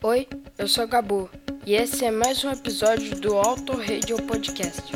Oi, eu sou Gabu e esse é mais um episódio do Auto Radio Podcast.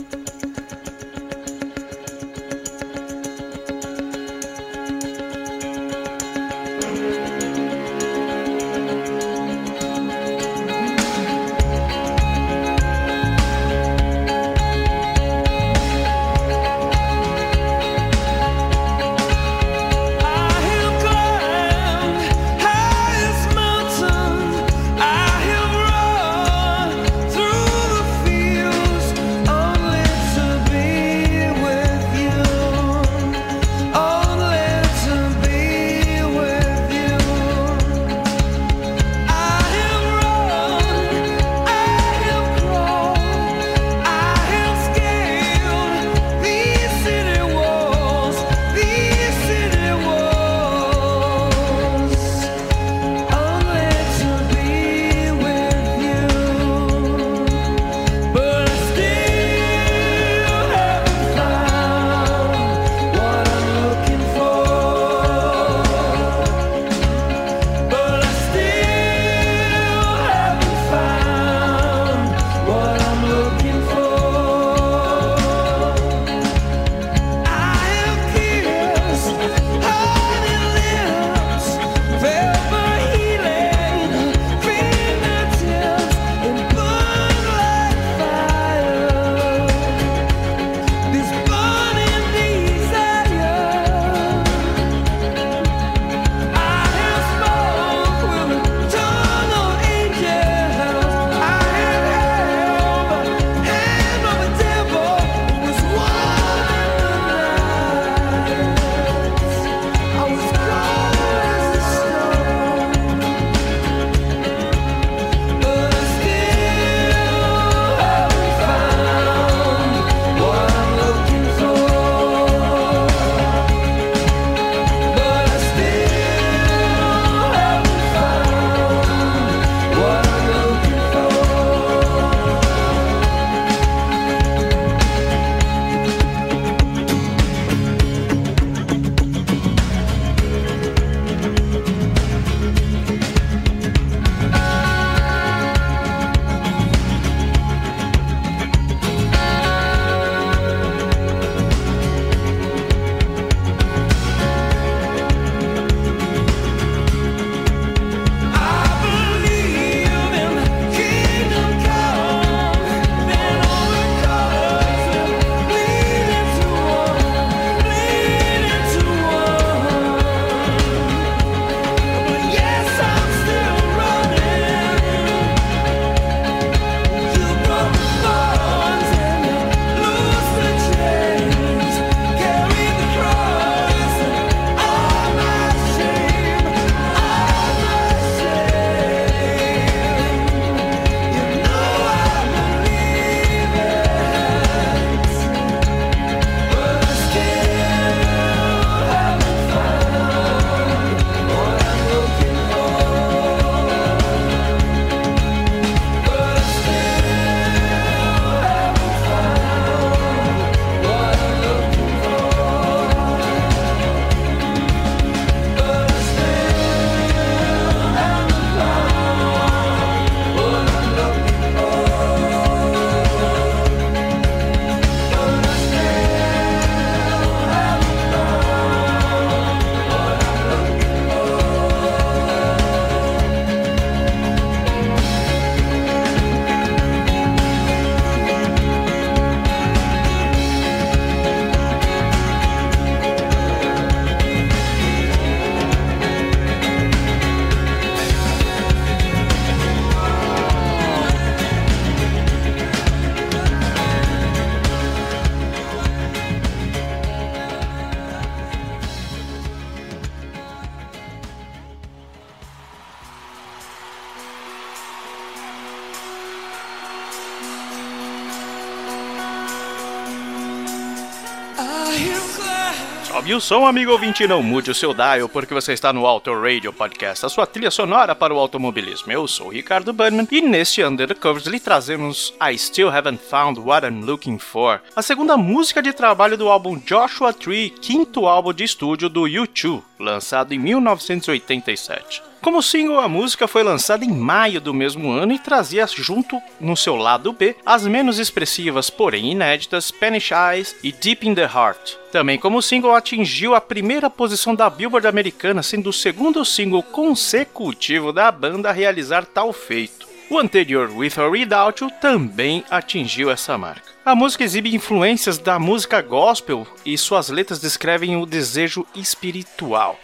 Sobe o som, amigo ouvinte, não mude o seu dial, porque você está no Auto Radio Podcast, a sua trilha sonora para o automobilismo. Eu sou Ricardo Burnman e neste Under the Covers lhe trazemos I Still Haven't Found What I'm Looking For, a segunda música de trabalho do álbum Joshua Tree, quinto álbum de estúdio do U2, lançado em 1987. Como single, a música foi lançada em maio do mesmo ano e trazia junto no seu lado B as menos expressivas, porém inéditas, Spanish Eyes e Deep in the Heart. Também como single atingiu a primeira posição da Billboard americana, sendo o segundo single consecutivo da banda a realizar tal feito. O anterior, With or Without You, também atingiu essa marca. A música exibe influências da música gospel e suas letras descrevem o desejo espiritual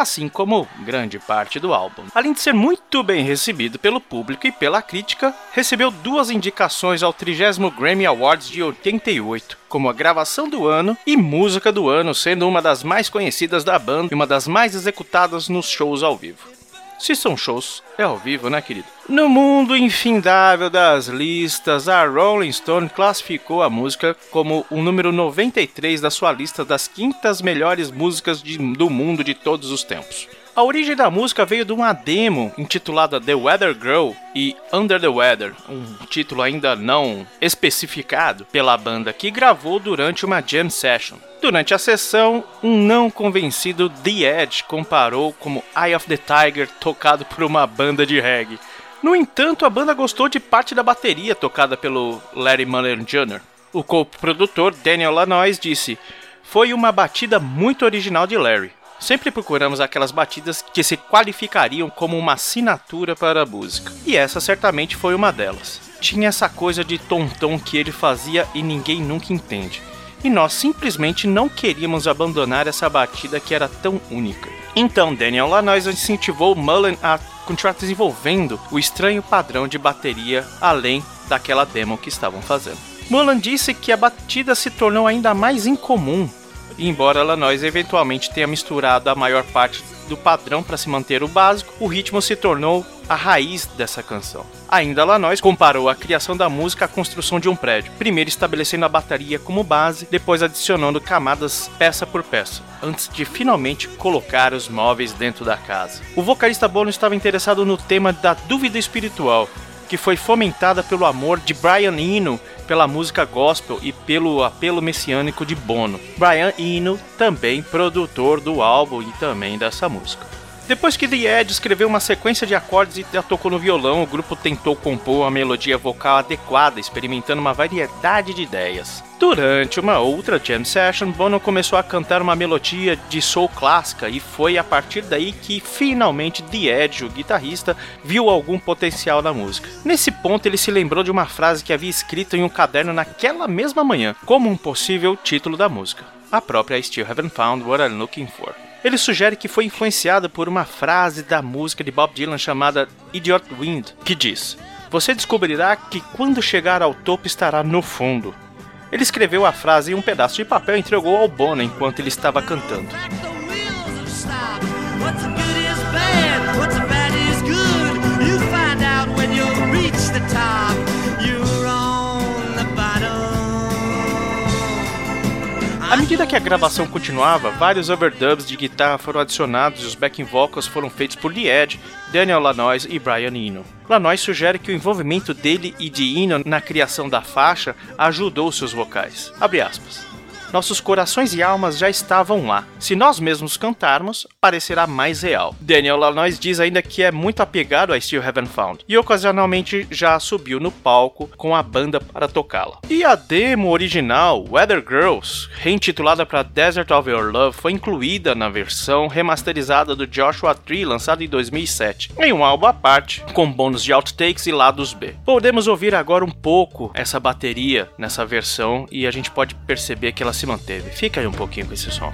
assim como grande parte do álbum. Além de ser muito bem recebido pelo público e pela crítica, recebeu duas indicações ao 30 Grammy Awards de 88, como a gravação do ano e música do ano, sendo uma das mais conhecidas da banda e uma das mais executadas nos shows ao vivo. Se são shows, é ao vivo, né, querido? No mundo infindável das listas, a Rolling Stone classificou a música como o número 93 da sua lista das quintas melhores músicas de, do mundo de todos os tempos. A origem da música veio de uma demo intitulada The Weather Girl e Under the Weather, um título ainda não especificado pela banda que gravou durante uma jam session. Durante a sessão, um não convencido The Edge comparou como Eye of the Tiger tocado por uma banda de reggae. No entanto, a banda gostou de parte da bateria tocada pelo Larry Mullen Jr. O co-produtor Daniel Lanois disse: Foi uma batida muito original de Larry. Sempre procuramos aquelas batidas que se qualificariam como uma assinatura para a música. E essa certamente foi uma delas. Tinha essa coisa de tom-tom que ele fazia e ninguém nunca entende. E nós simplesmente não queríamos abandonar essa batida que era tão única. Então Daniel Lanois incentivou Mullen a continuar desenvolvendo o estranho padrão de bateria além daquela demo que estavam fazendo. Mullen disse que a batida se tornou ainda mais incomum embora Lanois eventualmente tenha misturado a maior parte do padrão para se manter o básico, o ritmo se tornou a raiz dessa canção. Ainda Lanois comparou a criação da música à construção de um prédio, primeiro estabelecendo a bateria como base, depois adicionando camadas peça por peça, antes de finalmente colocar os móveis dentro da casa. O vocalista Bono estava interessado no tema da dúvida espiritual, que foi fomentada pelo amor de Brian Eno pela música gospel e pelo apelo messiânico de Bono. Brian Eno, também produtor do álbum e também dessa música. Depois que The Edge escreveu uma sequência de acordes e tocou no violão, o grupo tentou compor uma melodia vocal adequada, experimentando uma variedade de ideias. Durante uma outra jam session, Bono começou a cantar uma melodia de soul clássica e foi a partir daí que finalmente The Edge, o guitarrista, viu algum potencial na música. Nesse ponto, ele se lembrou de uma frase que havia escrito em um caderno naquela mesma manhã, como um possível título da música. A própria Still Haven't Found What I'm Looking For. Ele sugere que foi influenciado por uma frase da música de Bob Dylan chamada Idiot Wind, que diz: Você descobrirá que quando chegar ao topo estará no fundo. Ele escreveu a frase em um pedaço de papel e entregou ao Bono enquanto ele estava cantando. À medida que a gravação continuava, vários overdubs de guitarra foram adicionados e os backing vocals foram feitos por Edge, Daniel Lanois e Brian Eno. Lanois sugere que o envolvimento dele e de Eno na criação da faixa ajudou seus vocais. Abre aspas. Nossos corações e almas já estavam lá. Se nós mesmos cantarmos, parecerá mais real. Daniel Lanois diz ainda que é muito apegado a Still Haven't Found e ocasionalmente já subiu no palco com a banda para tocá-la. E a demo original, Weather Girls, reintitulada para Desert of Your Love, foi incluída na versão remasterizada do Joshua Tree, lançado em 2007, em um álbum à parte, com bônus de outtakes e lados B. Podemos ouvir agora um pouco essa bateria nessa versão e a gente pode perceber que ela se manteve. Fica aí um pouquinho com esse som.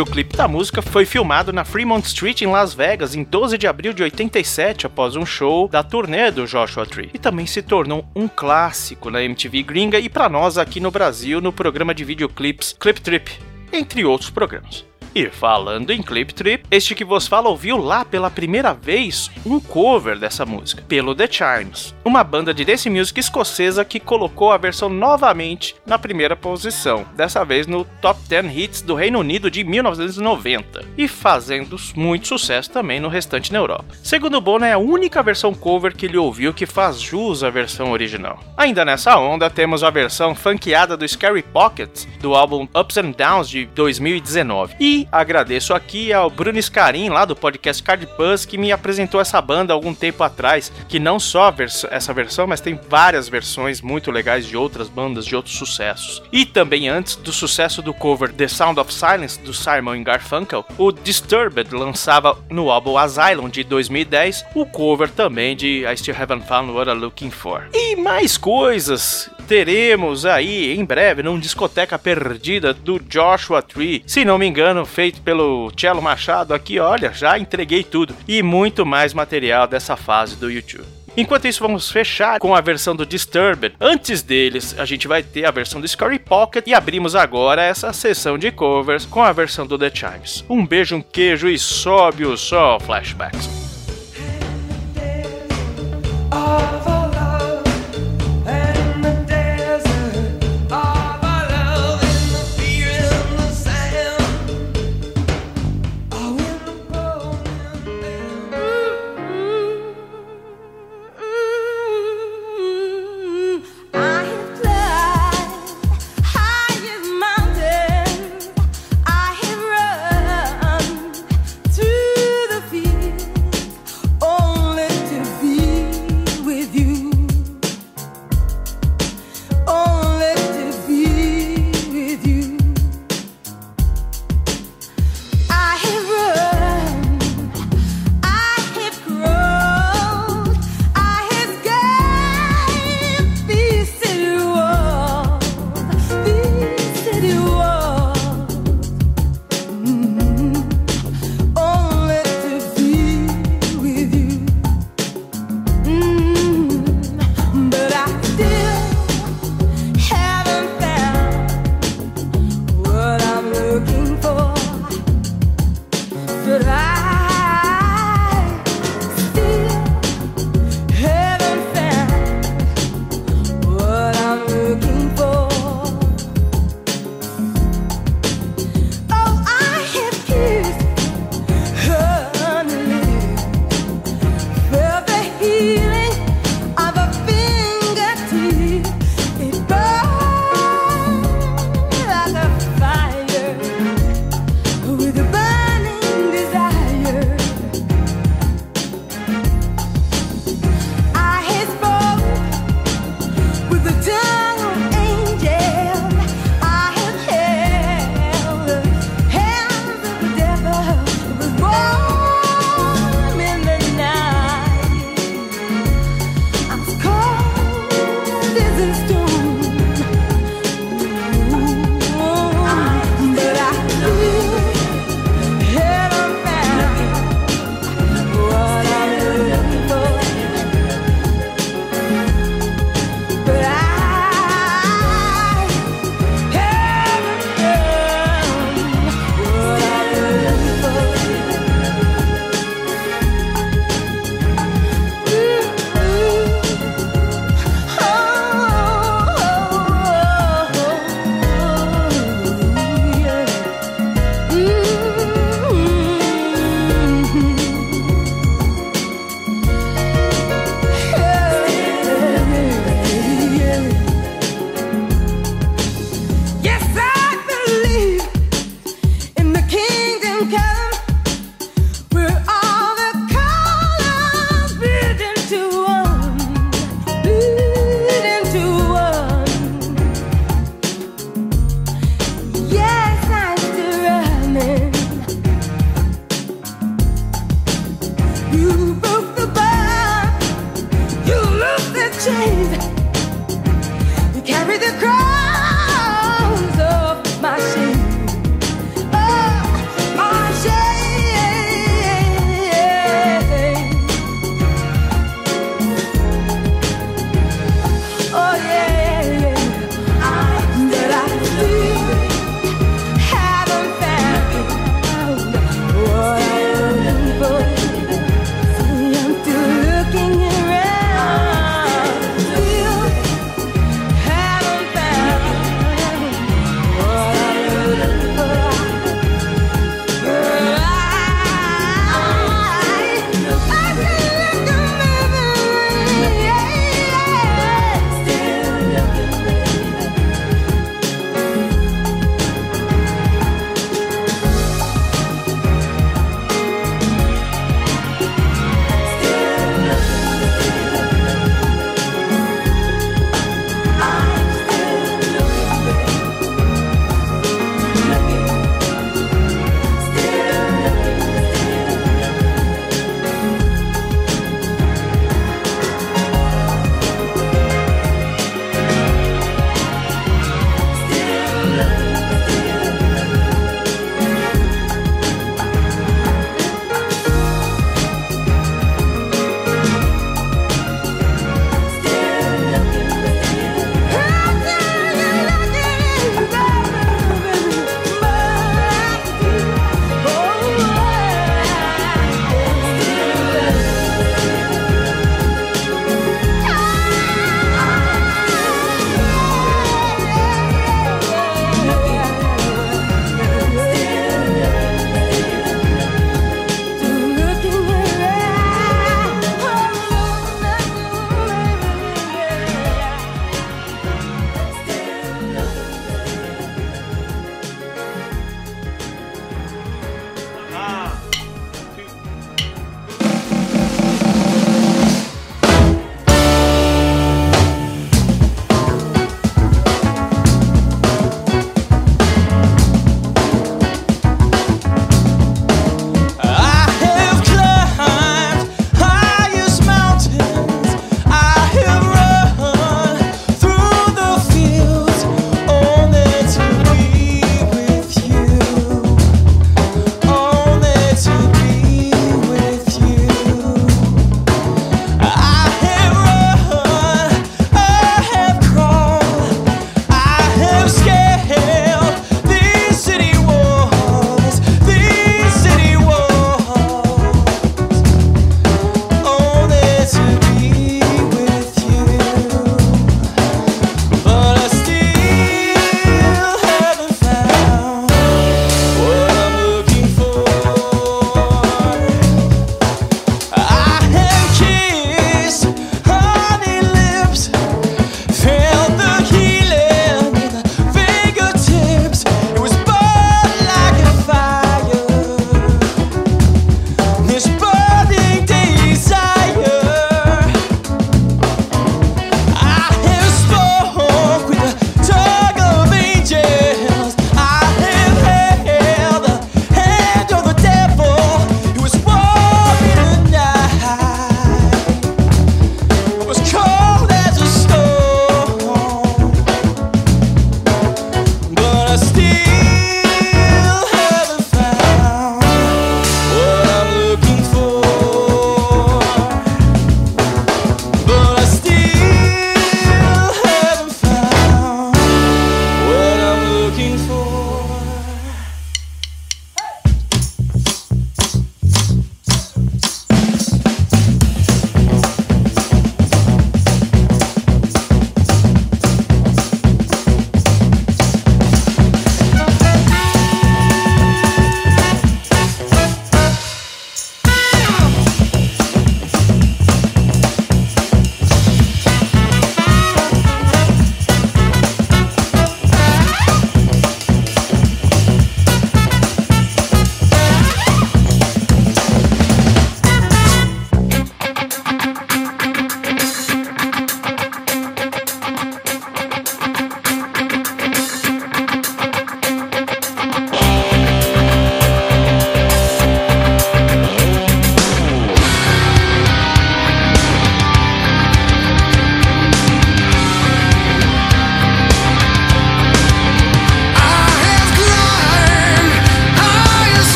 Videoclipe da música foi filmado na Fremont Street em Las Vegas em 12 de abril de 87, após um show da turnê do Joshua Tree. E também se tornou um clássico na MTV gringa e para nós aqui no Brasil no programa de videoclips Clip Trip, entre outros programas. E falando em Clip Trip, este que vos fala ouviu lá pela primeira vez um cover dessa música, pelo The Chimes, uma banda de dance music escocesa que colocou a versão novamente na primeira posição, dessa vez no Top 10 Hits do Reino Unido de 1990, e fazendo muito sucesso também no restante na Europa. Segundo Bono, é a única versão cover que ele ouviu que faz jus à versão original. Ainda nessa onda, temos a versão funkeada do Scary Pockets do álbum Ups and Downs de 2019. E agradeço aqui ao Bruno Scarin, lá do podcast Card Buzz, que me apresentou essa banda algum tempo atrás, que não só vers essa versão, mas tem várias versões muito legais de outras bandas, de outros sucessos. E também antes do sucesso do cover The Sound of Silence do Simon Garfunkel, o Disturbed lançava no álbum Asylum de 2010 o cover também de I Still Haven't Found What I'm Looking For. E mais coisas teremos aí em breve num discoteca perdida do Joshua Tree, se não me engano, feito pelo Cello Machado aqui, olha, já entreguei tudo e muito mais material dessa fase do YouTube. Enquanto isso, vamos fechar com a versão do Disturbed. Antes deles, a gente vai ter a versão do Scary Pocket e abrimos agora essa sessão de covers com a versão do The Chimes. Um beijo, um queijo e sobe o sol, flashbacks. Oh,